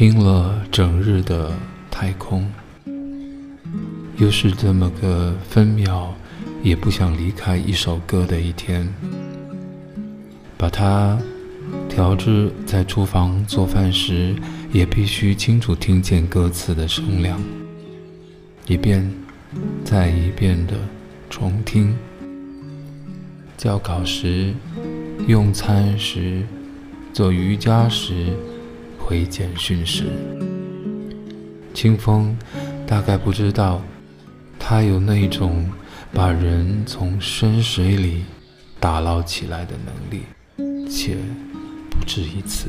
听了整日的太空，又是这么个分秒也不想离开一首歌的一天，把它调至在厨房做饭时也必须清楚听见歌词的声量，一遍再一遍的重听。校稿时，用餐时，做瑜伽时，回简讯时，清风大概不知道，他有那种把人从深水里打捞起来的能力，且不止一次。